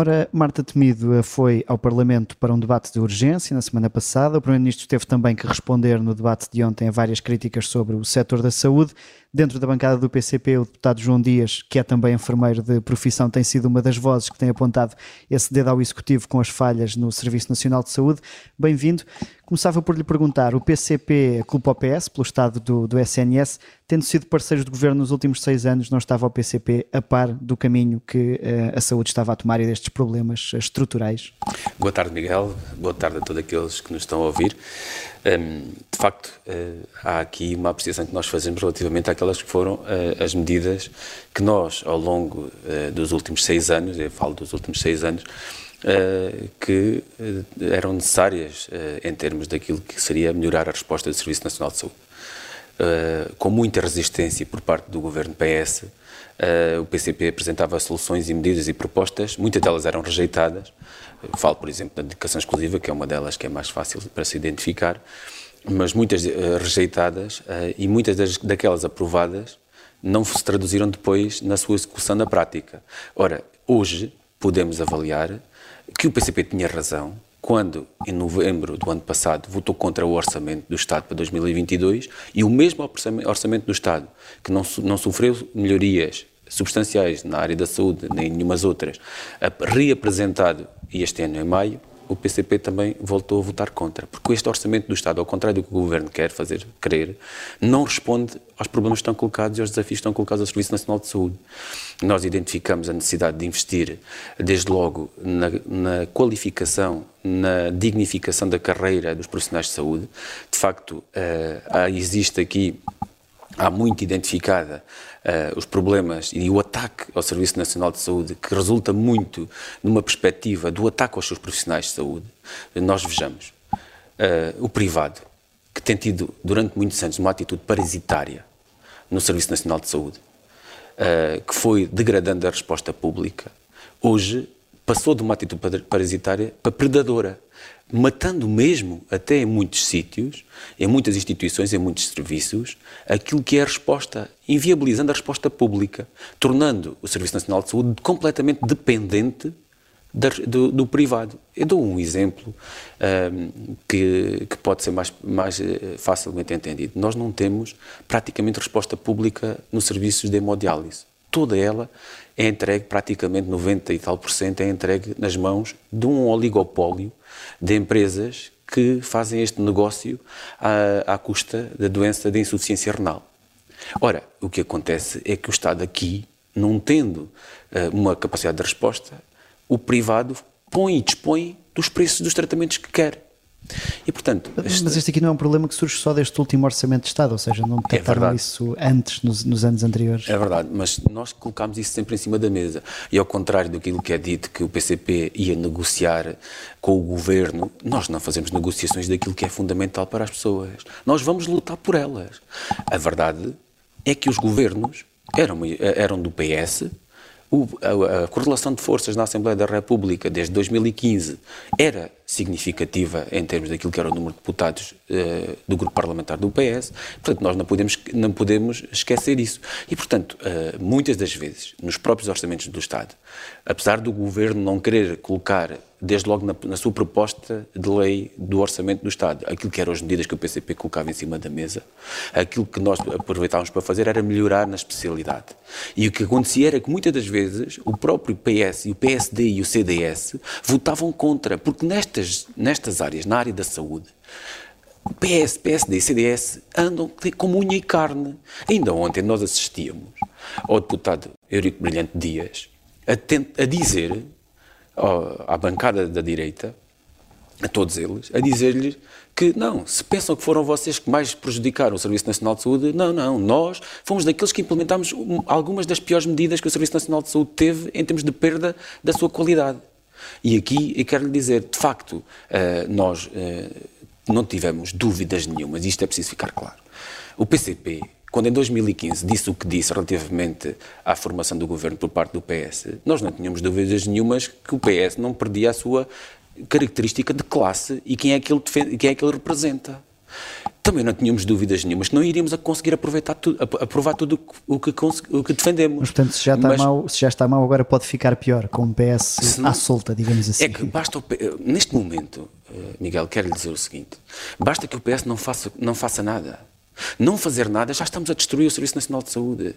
Ora, Marta Temido foi ao Parlamento para um debate de urgência na semana passada. O Primeiro-Ministro teve também que responder no debate de ontem a várias críticas sobre o setor da saúde. Dentro da bancada do PCP, o deputado João Dias, que é também enfermeiro de profissão, tem sido uma das vozes que tem apontado esse dedo ao Executivo com as falhas no Serviço Nacional de Saúde. Bem-vindo. Começava por lhe perguntar: o PCP culpa o PS pelo estado do, do SNS, tendo sido parceiros de governo nos últimos seis anos, não estava o PCP a par do caminho que uh, a saúde estava a tomar e destes problemas estruturais? Boa tarde, Miguel. Boa tarde a todos aqueles que nos estão a ouvir. Um, de facto, uh, há aqui uma apreciação que nós fazemos relativamente àquelas que foram uh, as medidas que nós, ao longo uh, dos últimos seis anos, eu falo dos últimos seis anos, que eram necessárias em termos daquilo que seria melhorar a resposta do Serviço Nacional de Saúde. com muita resistência por parte do governo PS, o PCP apresentava soluções e medidas e propostas, muitas delas eram rejeitadas, Falo, por exemplo, da dedicação exclusiva, que é uma delas que é mais fácil para se identificar, mas muitas uh, rejeitadas uh, e muitas das, daquelas aprovadas não se traduziram depois na sua execução na prática. Ora, hoje podemos avaliar que o PCP tinha razão quando, em novembro do ano passado, votou contra o orçamento do Estado para 2022 e o mesmo orçamento do Estado, que não, não sofreu melhorias substanciais na área da saúde, nem nenhumas outras, reapresentado e este ano, em maio, o PCP também voltou a votar contra. Porque este orçamento do Estado, ao contrário do que o Governo quer fazer crer, não responde aos problemas que estão colocados e aos desafios que estão colocados ao Serviço Nacional de Saúde. Nós identificamos a necessidade de investir, desde logo, na, na qualificação, na dignificação da carreira dos profissionais de saúde. De facto, uh, existe aqui há muito identificada uh, os problemas e o ataque ao Serviço Nacional de Saúde, que resulta muito numa perspectiva do ataque aos seus profissionais de saúde, nós vejamos uh, o privado, que tem tido durante muitos anos uma atitude parasitária no Serviço Nacional de Saúde, uh, que foi degradando a resposta pública, hoje passou de uma atitude parasitária para predadora matando mesmo, até em muitos sítios, em muitas instituições, em muitos serviços, aquilo que é a resposta, inviabilizando a resposta pública, tornando o Serviço Nacional de Saúde completamente dependente do, do, privado. Eu dou um exemplo um, que, que, pode ser mais, mais eh, facilmente entendido. Nós não temos praticamente resposta pública nos serviços de hemodiálise. Toda ela é entregue, praticamente 90 e tal por cento, é entregue nas mãos de um oligopólio de empresas que fazem este negócio à, à custa da doença de insuficiência renal. Ora, o que acontece é que o Estado aqui, não tendo uh, uma capacidade de resposta, o privado põe e dispõe dos preços dos tratamentos que quer. E, portanto, este... Mas este aqui não é um problema que surge só deste último orçamento de Estado, ou seja, não detectaram é isso antes, nos, nos, anos anteriores. É verdade, mas nós colocámos isso sempre em cima da mesa. E ao contrário daquilo que é dito que o PCP ia negociar com o governo, nós não fazemos negociações daquilo que é fundamental para as pessoas. Nós vamos lutar por elas. A verdade é que os governos eram, eram do PS, o, a, a, correlação de forças na Assembleia da República desde 2015 era significativa em termos daquilo que era o número de deputados uh, do grupo parlamentar do PS, portanto nós não podemos, não podemos esquecer isso. E portanto, uh, muitas das vezes, nos próprios orçamentos do Estado, apesar do Governo não querer colocar desde logo na, na, sua proposta de lei do Orçamento do Estado. Aquilo que eram as medidas que o PCP colocava em cima da mesa, aquilo que nós aproveitávamos para fazer era melhorar na especialidade. E o que acontecia era que muitas das vezes o próprio PS e o PSD e o CDS votavam contra, porque nestas, nestas áreas, na área da saúde, PS, PSD e CDS andam como unha e carne. Ainda ontem nós assistíamos ao deputado Eurico Brilhante Dias a, a dizer à bancada da direita, a todos eles, a dizer-lhes que não, se pensam que foram vocês que mais prejudicaram o Serviço Nacional de Saúde, não, não, nós fomos daqueles que implementámos algumas das piores medidas que o Serviço Nacional de Saúde teve em termos de perda da sua qualidade. E aqui eu quero lhe dizer, de facto, eh, nós eh, não tivemos dúvidas nenhumas, isto é preciso ficar claro. O PCP quando em 2015 disse o que disse relativamente à formação do governo por parte do PS, nós não tínhamos dúvidas nenhumas que o PS não perdia a sua característica de classe e quem é que ele, defende, quem é que ele representa. Também não tínhamos dúvidas nenhumas que não iríamos a conseguir aproveitar tudo, aprovar tudo o que, o que defendemos. Mas, portanto, se já, está Mas, mal, se já está mal, agora pode ficar pior, com o PS não, à solta, digamos assim. É que basta, o, neste momento, eh, Miguel, quero lhe dizer o seguinte: basta que o PS não faça, não faça nada. Não fazer nada, já estamos a destruir o Serviço Nacional de Saúde.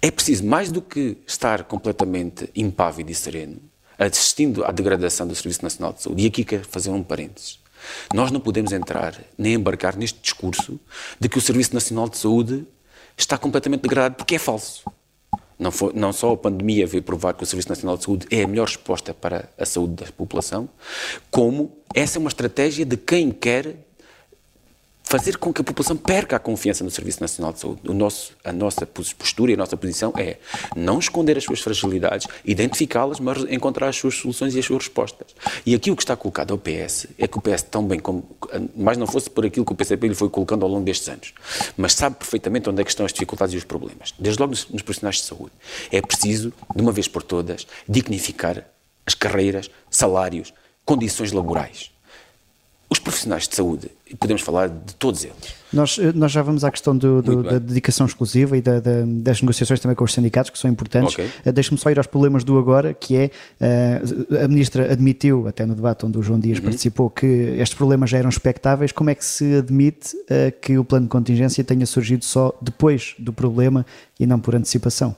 É preciso, mais do que estar completamente impávido e sereno, assistindo à degradação do Serviço Nacional de Saúde, e aqui quero fazer um parênteses. Nós não podemos entrar nem embarcar neste discurso de que o Serviço Nacional de Saúde está completamente degradado, porque é falso. Não, foi, não, só a pandemia veio provar que o Serviço Nacional de Saúde é a melhor resposta para a saúde da população, como essa é uma estratégia de quem quer fazer com que a população perca a confiança no Serviço Nacional de Saúde. Nosso, a nossa postura e a nossa posição é não esconder as suas fragilidades, identificá-las, mas encontrar as suas soluções e as suas respostas. E aqui o que está colocado ao PS é que o PS, tão bem como. mais não fosse por aquilo que o PCP lhe foi colocando ao longo destes anos, mas sabe perfeitamente onde é que estão as dificuldades e os problemas. Desde logo nos, nos profissionais de saúde. É preciso, de uma vez por todas, dignificar as carreiras, salários, condições laborais. Os profissionais de saúde, e podemos falar de todos eles. Nós, eh, nós já vamos à questão do, do, da dedicação exclusiva e da, da, das negociações também com os sindicatos, que são importantes. Okay. Uh, Deixe-me só ir aos problemas do agora, que é, uh, a Ministra admitiu, até no debate onde o João Dias uhum. participou, que estes problemas já eram expectáveis. Como é que se admite uh, que o plano de contingência tenha surgido só depois do problema e não por antecipação?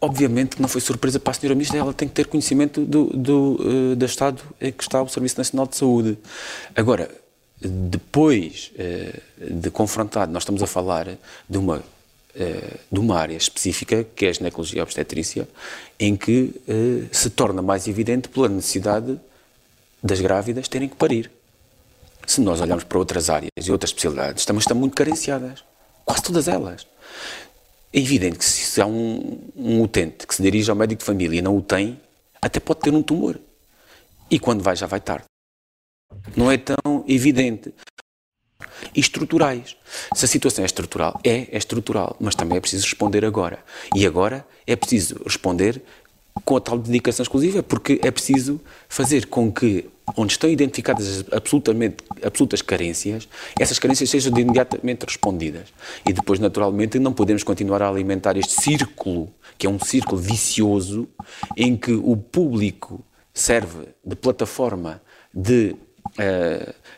Obviamente que não foi surpresa para a senhora Ministra, ela tem que ter conhecimento do, do, do Estado em que está o Serviço Nacional de Saúde. Agora, depois uh, de confrontado, nós estamos a falar de uma, uh, de uma área específica, que é a ginecologia obstetrícia, em que se torna mais evidente pela necessidade das grávidas terem que parir. Se nós olharmos para outras áreas e outras especialidades, estamos, estão muito carenciadas. Quase todas elas. É evidente que se há um, um utente que se dirige ao médico de família e não o tem, até pode ter um tumor. E quando vai, já vai tarde. Não é tão evidente. E estruturais. Se a situação é estrutural, é, é estrutural, mas também é preciso responder agora. E agora é preciso responder com a tal dedicação exclusiva, porque é preciso fazer com que, onde estão identificadas absolutamente, absolutas carências, essas carências sejam imediatamente respondidas. E depois, naturalmente, não podemos continuar a alimentar este círculo, que é um círculo vicioso, em que o público serve de plataforma de,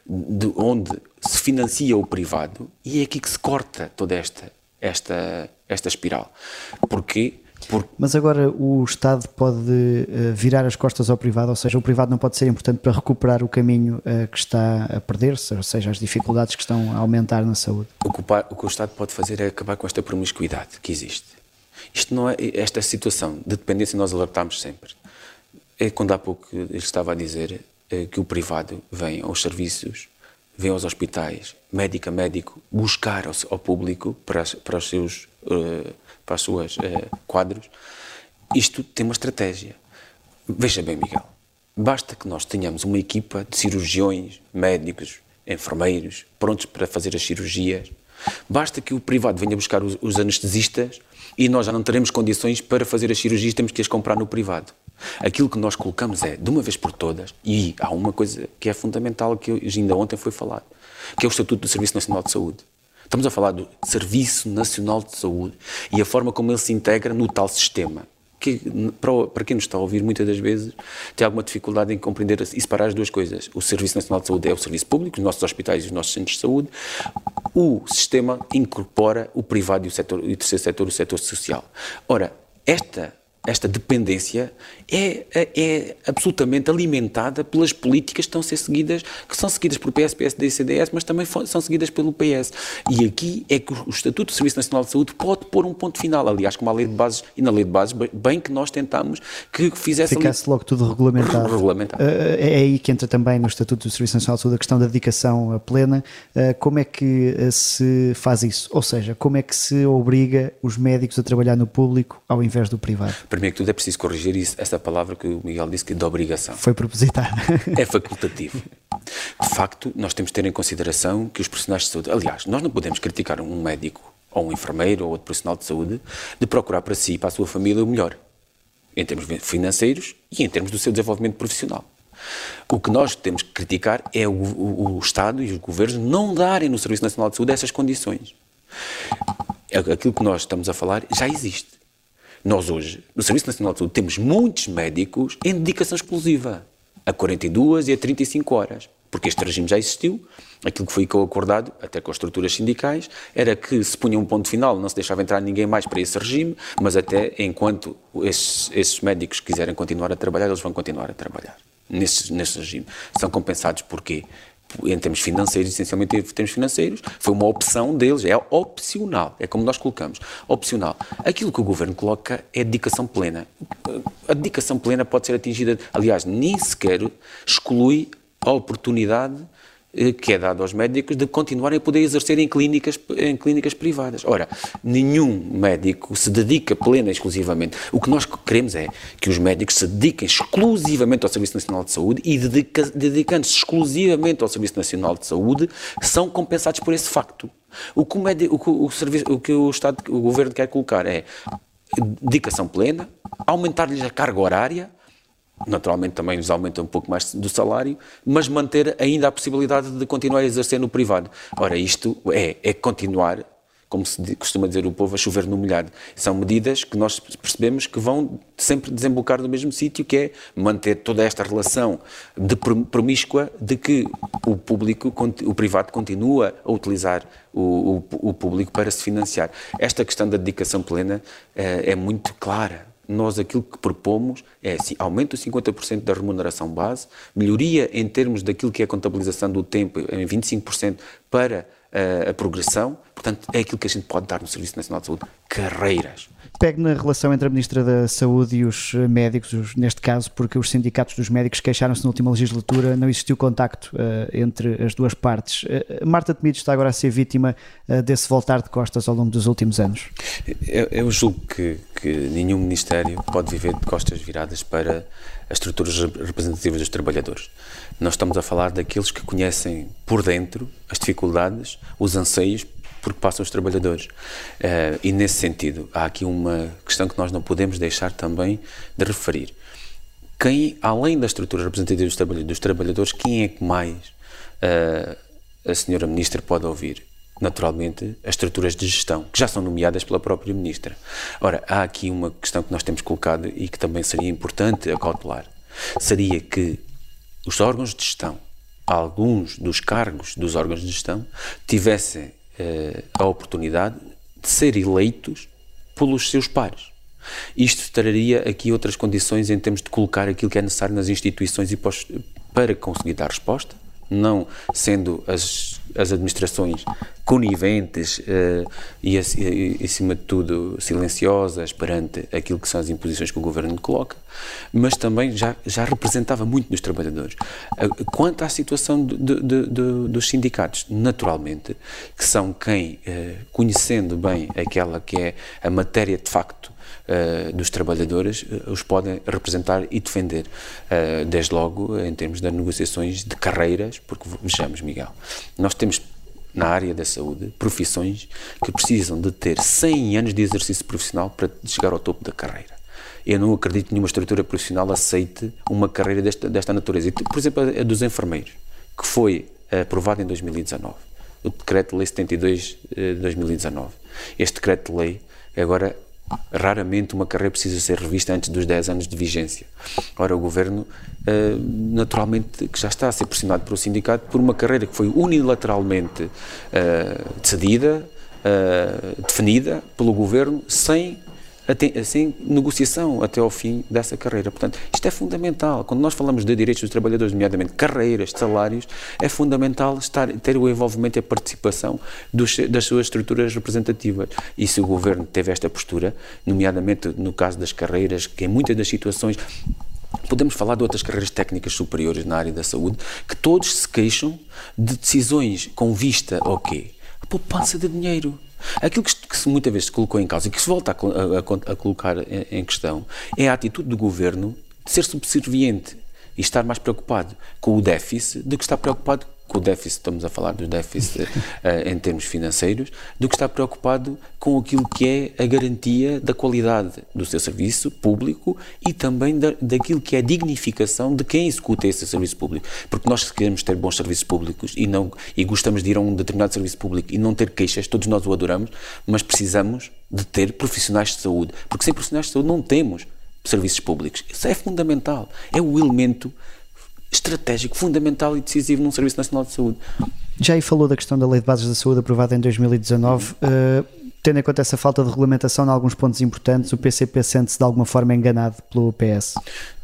de onde se financia o privado, e é aqui que se corta toda esta, esta, esta espiral. Porque por... Mas agora o Estado pode uh, virar as costas ao privado, ou seja, o privado não pode ser importante para recuperar o caminho uh, que está a perder-se, ou seja, as dificuldades que estão a aumentar na saúde. O que o, o que o Estado pode fazer é acabar com esta promiscuidade que existe. Isto não é esta situação de dependência nós alertamos sempre. É quando há pouco ele estava a dizer que o privado vem aos serviços, vem aos hospitais, médico a médico, buscar ao, ao público para, para os seus uh, para os seus eh, quadros, isto tem uma estratégia. Veja bem, Miguel, basta que nós tenhamos uma equipa de cirurgiões, médicos, enfermeiros, prontos para fazer as cirurgias. Basta que o privado venha buscar os, os anestesistas e nós já não teremos condições para fazer as cirurgias, temos que as comprar no privado. Aquilo que nós colocamos é, de uma vez por todas, e há uma coisa que é fundamental, que ainda ontem foi falado, que é o Estatuto do Serviço Nacional de Saúde. Estamos a falar do Serviço Nacional de Saúde e a forma como ele se integra no tal sistema. Que, para, para quem nos está a ouvir, muitas das vezes tem alguma dificuldade em compreender e separar as duas coisas. O Serviço Nacional de Saúde é o serviço público, os nossos hospitais e os nossos centros de saúde. O sistema incorpora o privado e o, setor, e o terceiro setor, o setor social. Ora, esta esta dependência é, é, é, absolutamente alimentada pelas políticas que estão a ser seguidas, que são seguidas por PS, PSD e CDS, mas também são seguidas pelo PS. E aqui é que o Estatuto do Serviço Nacional de Saúde pode pôr um ponto final, aliás, como a lei de bases, e na lei de bases, bem que nós tentámos que fizesse... Ficasse ali... logo tudo regulamentado. regulamentado. Uh, é aí que entra também no Estatuto do Serviço Nacional de Saúde a questão da dedicação plena. Uh, como é que se faz isso? Ou seja, como é que se obriga os médicos a trabalhar no público ao invés do privado? Primeiro que tudo é preciso corrigir isso, essa palavra que o Miguel disse que é de obrigação. Foi propositada. É facultativo. De facto, nós temos de ter em consideração que os profissionais de saúde, aliás, nós não podemos criticar um médico ou um enfermeiro ou outro profissional de saúde de procurar para si e para a sua família o melhor, em termos financeiros e em termos do seu desenvolvimento profissional. O que nós temos que criticar é o, o, o Estado e os governos não darem no Serviço Nacional de Saúde essas condições. É aquilo que nós estamos a falar já existe. Nós hoje, no Serviço Nacional de Saúde, temos muitos médicos em dedicação exclusiva, a 42 e a 35 horas, porque este regime já existiu, aquilo que foi acordado, até com as estruturas sindicais, era que se punha um ponto final, não se deixava entrar ninguém mais para esse regime, mas até enquanto esses, esses médicos quiserem continuar a trabalhar, eles vão continuar a trabalhar nesse, nesse regime. São compensados por quê? Em termos financeiros, essencialmente em termos financeiros, foi uma opção deles, é opcional, é como nós colocamos, opcional. Aquilo que o governo coloca é dedicação plena. A dedicação plena pode ser atingida, aliás, nem sequer exclui a oportunidade que é dado aos médicos de continuarem a poder exercer em clínicas, em clínicas privadas. Ora, nenhum médico se dedica plena e exclusivamente. O que nós queremos é que os médicos se dediquem exclusivamente ao Serviço Nacional de Saúde e dedica, dedicando-se exclusivamente ao Serviço Nacional de Saúde são compensados por esse facto. O que o, médico, o, o, serviço, o, que o Estado, o Governo quer colocar é dedicação plena, aumentar-lhes a carga horária, naturalmente também nos aumenta um pouco mais do salário, mas manter ainda a possibilidade de continuar a exercer no privado. Ora, isto é, é continuar, como se costuma dizer o povo, a chover no molhado. São medidas que nós percebemos que vão sempre desembocar no mesmo sítio, que é manter toda esta relação de promíscua de que o público, o privado continua a utilizar o, o, o público para se financiar. Esta questão da dedicação plena é, é muito clara nós aquilo que propomos é assim, aumento de 50% da remuneração base, melhoria em termos daquilo que é a contabilização do tempo em 25% para uh, a progressão, portanto é aquilo que a gente pode dar no Serviço Nacional de Saúde, carreiras. Pegue na relação entre a Ministra da Saúde e os médicos, os, neste caso, porque os sindicatos dos médicos queixaram-se na última legislatura, não existiu contacto uh, entre as duas partes. Uh, Marta Temido está agora a ser vítima uh, desse voltar de costas ao longo dos últimos anos. Eu, eu julgo que, que nenhum Ministério pode viver de costas viradas para as estruturas representativas dos trabalhadores. Nós estamos a falar daqueles que conhecem por dentro as dificuldades, os anseios porque passam os trabalhadores. Uh, e nesse sentido, há aqui uma questão que nós não podemos deixar também de referir. Quem, além da estrutura representativa dos trabalhadores, quem é que mais uh, a senhora Ministra pode ouvir? Naturalmente, as estruturas de gestão, que já são nomeadas pela própria Ministra. Ora, há aqui uma questão que nós temos colocado e que também seria importante acautelar. Seria que os órgãos de gestão, alguns dos cargos dos órgãos de gestão, tivessem eh, a oportunidade de ser eleitos pelos seus pares. Isto traria aqui outras condições em termos de colocar aquilo que é necessário nas instituições e para conseguir dar resposta, não sendo as, as administrações coniventes uh, e, acima de tudo, silenciosas perante aquilo que são as imposições que o governo coloca, mas também já, já representava muito nos trabalhadores. Uh, quanto à situação de, de, de, dos sindicatos, naturalmente, que são quem, uh, conhecendo bem aquela que é a matéria de facto dos trabalhadores os podem representar e defender, desde logo em termos das negociações de carreiras, porque vejamos, Miguel, nós temos na área da saúde profissões que precisam de ter 100 anos de exercício profissional para chegar ao topo da carreira. Eu não acredito que nenhuma estrutura profissional aceite uma carreira desta, desta natureza. Por exemplo, a dos enfermeiros, que foi aprovado em 2019. O Decreto-Lei 72 de 2019. Este Decreto-Lei agora Raramente uma carreira precisa ser revista antes dos 10 anos de vigência. Ora, o governo, uh, naturalmente, que já está a ser pressionado pelo sindicato por uma carreira que foi unilateralmente uh, decidida, uh, definida pelo governo, sem assim, negociação até ao fim dessa carreira. Portanto, isto é fundamental. Quando nós falamos de direitos dos trabalhadores, nomeadamente carreiras, salários, é fundamental estar, ter o envolvimento e a participação dos, das suas estruturas representativas. E se o governo teve esta postura, nomeadamente no caso das carreiras, que em muitas das situações Podemos falar de outras carreiras técnicas superiores na área da saúde que todos se queixam de decisões com vista ao quê? A poupança de dinheiro. Aquilo que, que muitas vezes se colocou em causa e que se volta a, a, a colocar em, em questão é a atitude do governo de ser subserviente e estar mais preocupado com o déficit do que estar preocupado com o déficit, estamos a falar do déficit uh, em termos financeiros, do que estar preocupado com aquilo que é a garantia da qualidade do seu serviço público e também da, daquilo que é a dignificação de quem executa esse serviço público. Porque nós queremos ter bons serviços públicos e, não, e gostamos de ir a um determinado serviço público e não ter queixas, todos nós o adoramos, mas precisamos de ter profissionais de saúde, porque sem profissionais de saúde não temos serviços públicos. Isso é fundamental. É o elemento estratégico, fundamental e decisivo num Serviço Nacional de Saúde. Já aí falou da questão da Lei de Bases da Saúde aprovada em 2019. Uh, tendo em conta essa falta de regulamentação em alguns pontos importantes, o PCP sente-se de alguma forma enganado pelo PS?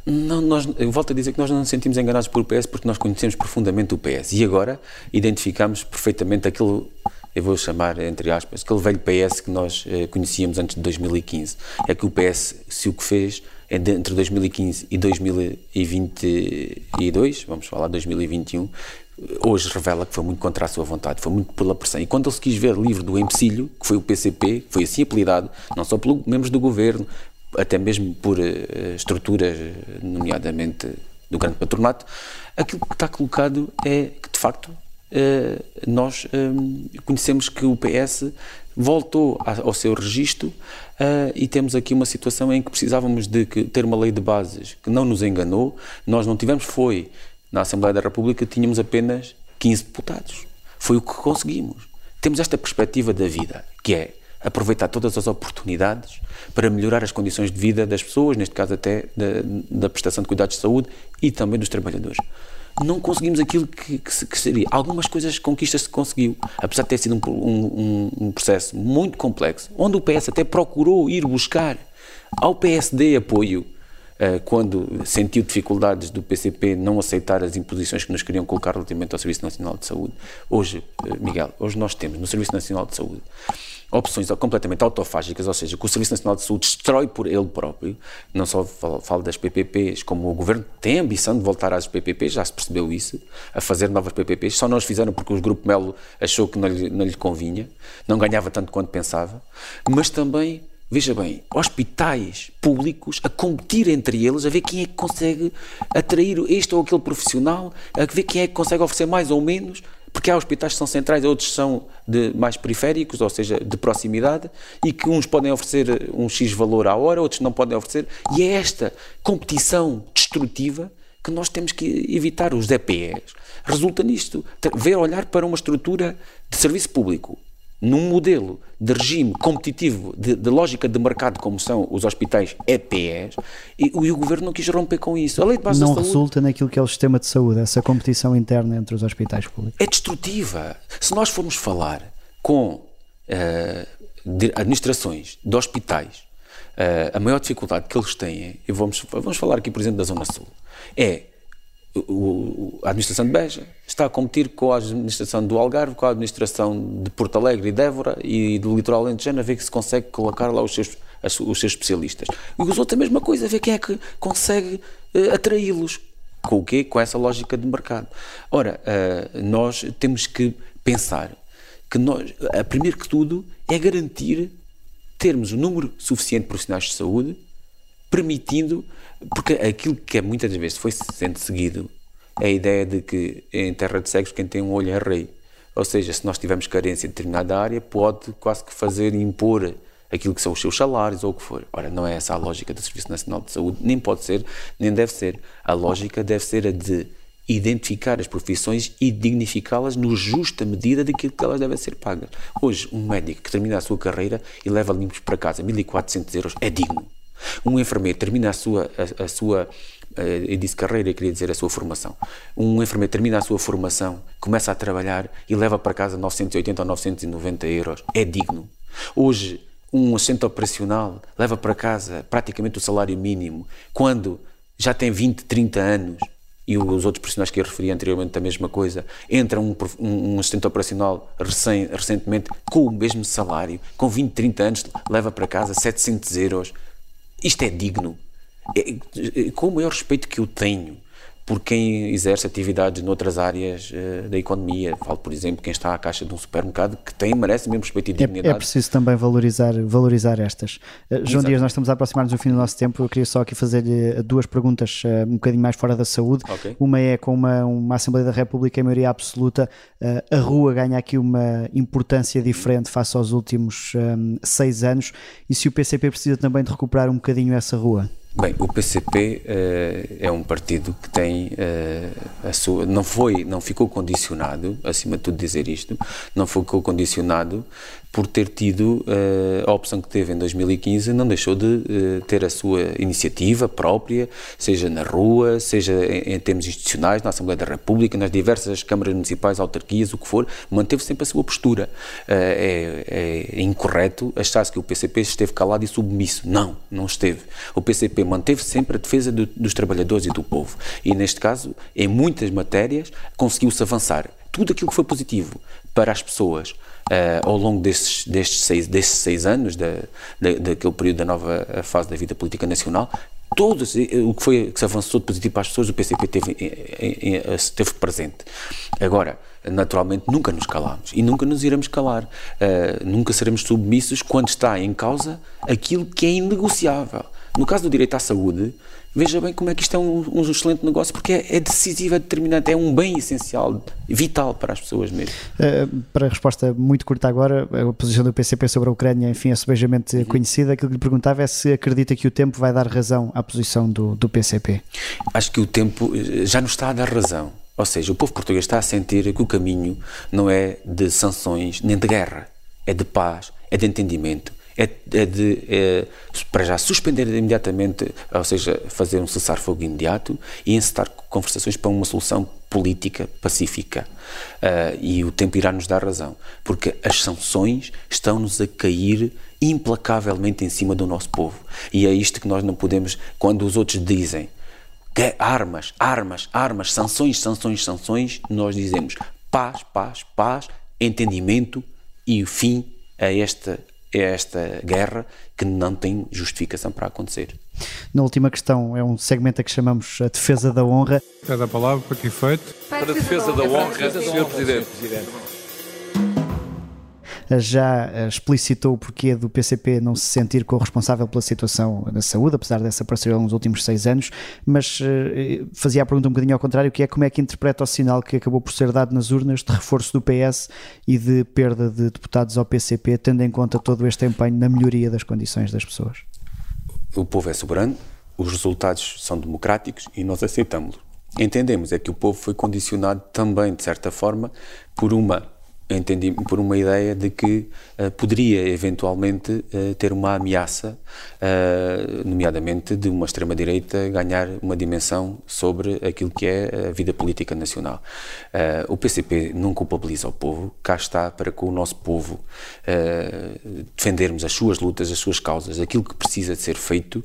Não, nós, eu volto a dizer que nós não nos sentimos enganados pelo PS porque nós conhecemos profundamente o PS e agora identificamos perfeitamente aquilo, eu vou chamar entre aspas, aquele velho PS que nós eh, conhecíamos antes de 2015. É que o PS, se o que fez entre 2015 e 2022, vamos falar 2021, hoje revela que foi muito contra a sua vontade, foi muito pela pressão. E quando ele se quis ver livre do empecilho, que foi o PCP, que foi assim apelidado, não só pelos membros do governo, até mesmo por uh, estruturas, nomeadamente do grande patronato, aquilo que está colocado é que, de facto, uh, nós um, conhecemos que o PS voltou ao seu registro uh, e temos aqui uma situação em que precisávamos de que, ter uma lei de bases que não nos enganou. Nós não tivemos, foi na Assembleia da República, tínhamos apenas 15 deputados. Foi o que conseguimos. Temos esta perspectiva da vida, que é aproveitar todas as oportunidades para melhorar as condições de vida das pessoas, neste caso até da, da prestação de cuidados de saúde e também dos trabalhadores. Não conseguimos aquilo que, que, que seria. Algumas coisas, conquistas se conseguiu, apesar de ter sido um, um, um processo muito complexo, onde o PS até procurou ir buscar ao PSD apoio eh, quando sentiu dificuldades do PCP não aceitar as imposições que nos queriam colocar relativamente ao Serviço Nacional de Saúde. Hoje, eh, Miguel, hoje nós temos no Serviço Nacional de Saúde opções completamente autofágicas, ou seja, que o Serviço Nacional de Saúde destrói por ele próprio. Não só falo das PPPs, como o Governo tem a ambição de voltar às PPPs, já se percebeu isso, a fazer novas PPPs, só não as fizeram porque o Grupo Melo achou que não lhe, não lhe convinha, não ganhava tanto quanto pensava, mas também veja bem, hospitais públicos a competir entre eles, a ver quem é que consegue atrair este ou aquele profissional, a ver quem é que consegue oferecer mais ou menos, porque há hospitais que são centrais, outros são de mais periféricos, ou seja, de proximidade, e que uns podem oferecer um X valor à hora, outros não podem oferecer, e é esta competição destrutiva que nós temos que evitar. Os EPEs resulta nisto, ver olhar para uma estrutura de serviço público num modelo de regime competitivo, de, de, lógica de mercado, como são os hospitais EPEs, e, e o governo não quis romper com isso. A lei de base não da saúde resulta naquilo que é o sistema de saúde, essa competição interna entre os hospitais públicos. É destrutiva. Se nós formos falar com uh, administrações de hospitais, uh, a maior dificuldade que eles têm, e vamos, vamos falar aqui, por exemplo, da Zona Sul, é o, a administração de Beja está a competir com a administração do Algarve, com a administração de Porto Alegre e de e do litoral alentejano a ver que se consegue colocar lá os seus, os seus especialistas. E os outros a mesma coisa, a ver quem é que consegue uh, atraí-los. Com o quê? Com essa lógica de mercado. Ora, uh, nós temos que pensar que nós, uh, primeiro que tudo, é garantir termos o um número suficiente de profissionais de saúde, permitindo porque aquilo que é muitas vezes foi sendo seguido é a ideia de que em terra de cegos quem tem um olho é rei. Ou seja, se nós tivermos carência em determinada área, pode quase que fazer impor aquilo que são os seus salários ou o que for. Ora, não é essa a lógica do Serviço Nacional de Saúde, nem pode ser, nem deve ser. A lógica deve ser a de identificar as profissões e dignificá-las no justa medida daquilo que elas devem ser pagas. Hoje, um médico que termina a sua carreira e leva limpos para casa 1.400 euros é digno. Um enfermeiro termina a sua, a, a sua eh, eu disse carreira, eu queria dizer a sua formação. Um enfermeiro termina a sua formação, começa a trabalhar e leva para casa 980 ou 990 euros. É digno. Hoje, um assistente operacional leva para casa praticamente o salário mínimo, quando já tem 20, 30 anos, e os outros profissionais que eu referi anteriormente a mesma coisa, entra um, um, um assistente operacional recém, recentemente com o mesmo salário, com 20, 30 anos, leva para casa 700 euros isto é digno. É, com o maior respeito que eu tenho por quem exerce atividades noutras áreas uh, da economia. Falo, por exemplo, quem está à caixa de um supermercado que tem, merece mesmo respeito e dignidade. É, é preciso também valorizar, valorizar estas. Uh, João Dias, nós estamos a aproximar-nos do fim do nosso tempo. Eu queria só aqui fazer-lhe duas perguntas uh, um bocadinho mais fora da saúde. Okay. Uma é com uma, uma Assembleia da República em maioria absoluta. a rua ganha aqui uma importância diferente face aos últimos um, seis anos. E se o PCP precisa também de recuperar um bocadinho essa rua? Bem, o PCP uh, eh, é um partido que tem uh, a sua, não foi, não ficou condicionado, acima de tudo dizer isto, não ficou condicionado por ter tido uh, a opção que teve em 2015, não deixou de uh, ter a sua iniciativa própria, seja na rua, seja em, em, termos institucionais, na Assembleia da República, nas diversas câmaras municipais, autarquias, o que for, manteve sempre a sua postura. Uh, é, é, incorreto achar-se que o PCP esteve calado e submisso. Não, não esteve. O PCP manteve sempre a defesa do, dos trabalhadores e do povo. E neste caso, em muitas matérias, conseguiu-se avançar. Tudo aquilo que foi positivo para as pessoas, uh, ao longo destes, destes, seis, destes seis anos, da, da, daquele período da nova eh, fase da vida política nacional, todos, eh, o que foi que se avançou de positivo para as pessoas, o PCP teve, teve presente. Agora, naturalmente, nunca nos calamos e nunca nos iremos calar. Uh, nunca seremos submissos quando está em causa aquilo que é inegociável. No caso do direito à saúde, veja bem como é que isto é um, um excelente negócio, porque é, é, decisivo, é determinante, é um bem essencial, vital para as pessoas mesmo. Uh, para a resposta muito curta agora, a posição do PCP sobre a Ucrânia, enfim, é subejamente uhum. conhecida. Aquilo que lhe perguntava é se acredita que o tempo vai dar razão à posição do, do PCP. Acho que o tempo eh, já nos está a dar razão. Ou seja, o povo português está a sentir que o caminho não é de sanções nem de guerra, é de paz, é de entendimento é, é de, é, para já, suspender imediatamente, ou seja, fazer um cessar-fogo imediato e encetar conversações para uma solução política pacífica. Uh, e o tempo irá nos dar razão, porque as sanções estão-nos a cair implacavelmente em cima do nosso povo. E é isto que nós não podemos, quando os outros dizem que armas, armas, armas, sanções, sanções, sanções, nós dizemos paz, paz, paz, entendimento e o fim a esta esta guerra que não tem justificação para acontecer. Na última questão, é um segmento a que chamamos a defesa da honra. Cada palavra para que efeito? Para a defesa da honra, Sr. Presidente já eh, explicitou o porquê do PCP não se sentir corresponsável pela situação da saúde, apesar dessa parceria nos últimos seis anos, mas eh, fazia a pergunta um bocadinho ao contrário, que é como é que interpreta o sinal que acabou por ser dado nas urnas de reforço do PS e de perda de deputados ao PCP, tendo em conta todo este empenho na melhoria das condições das pessoas? O povo é soberano, os resultados são democráticos e nós aceitamos. Entendemos é que o povo foi condicionado também, de certa forma, por uma entendi por uma ideia de que uh, poderia eventualmente uh, ter uma ameaça, uh, nomeadamente de uma extrema-direita ganhar uma dimensão sobre aquilo que é a vida política nacional. o PCP não culpabiliza o povo, cá está para que o nosso povo defendermos as suas lutas, as suas causas, aquilo que precisa de ser feito.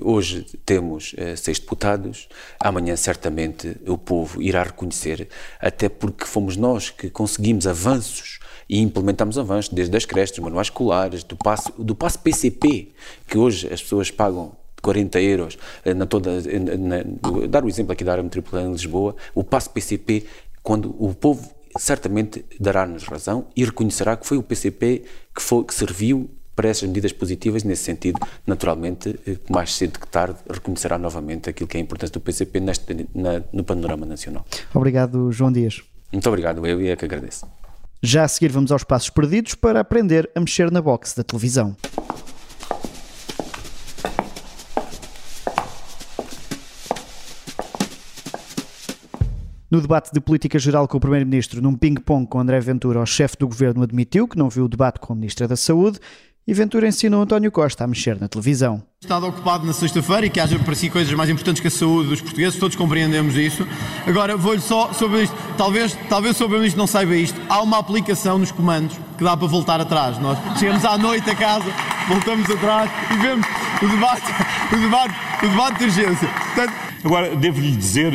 hoje temos seis deputados, amanhã certamente o povo irá reconhecer, até porque fomos nós que conseguimos conseguimos avanços e implementamos avanços, desde as creches, dos manuais escolares, do passo, do passo PCP, que hoje as pessoas pagam 40 euros eh, na toda, na, na, dar o exemplo aqui da área metropolitana de Lisboa, o passo PCP, quando o povo certamente dará-nos razão e reconhecerá que foi o PCP que, foi, que serviu para essas medidas positivas, nesse sentido, naturalmente, eh, mais cedo que tarde, reconhecerá novamente aquilo que é a importância do PCP neste, na, no panorama nacional. Obrigado, João Dias. Muito obrigado, eu e é que agradeço. Já a seguir vamos aos passos perdidos para aprender a mexer na box da televisão. No debate de política geral com o Primeiro-Ministro, num ping-pong com André Ventura, o chefe do governo admitiu que não viu o debate com a Ministra da Saúde e Ventura ensinou António Costa a mexer na televisão. Estado ocupado na sexta-feira e que haja para si coisas mais importantes que a saúde dos portugueses, todos compreendemos isso. Agora, vou-lhe só sobre isto, talvez, talvez sobre isto não saiba isto, há uma aplicação nos comandos que dá para voltar atrás. Nós chegamos à noite a casa, voltamos atrás e vemos o debate, o debate, o debate de urgência. Portanto... Agora, devo-lhe dizer,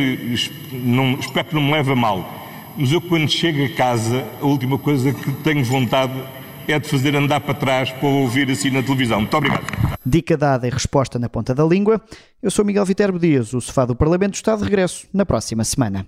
não, espero que não me leve a mal, mas eu quando chego a casa, a última coisa que tenho vontade é de fazer andar para trás para ouvir assim na televisão. Muito obrigado. Dica dada e resposta na ponta da língua. Eu sou Miguel Viterbo Dias, o sofá do Parlamento está de regresso na próxima semana.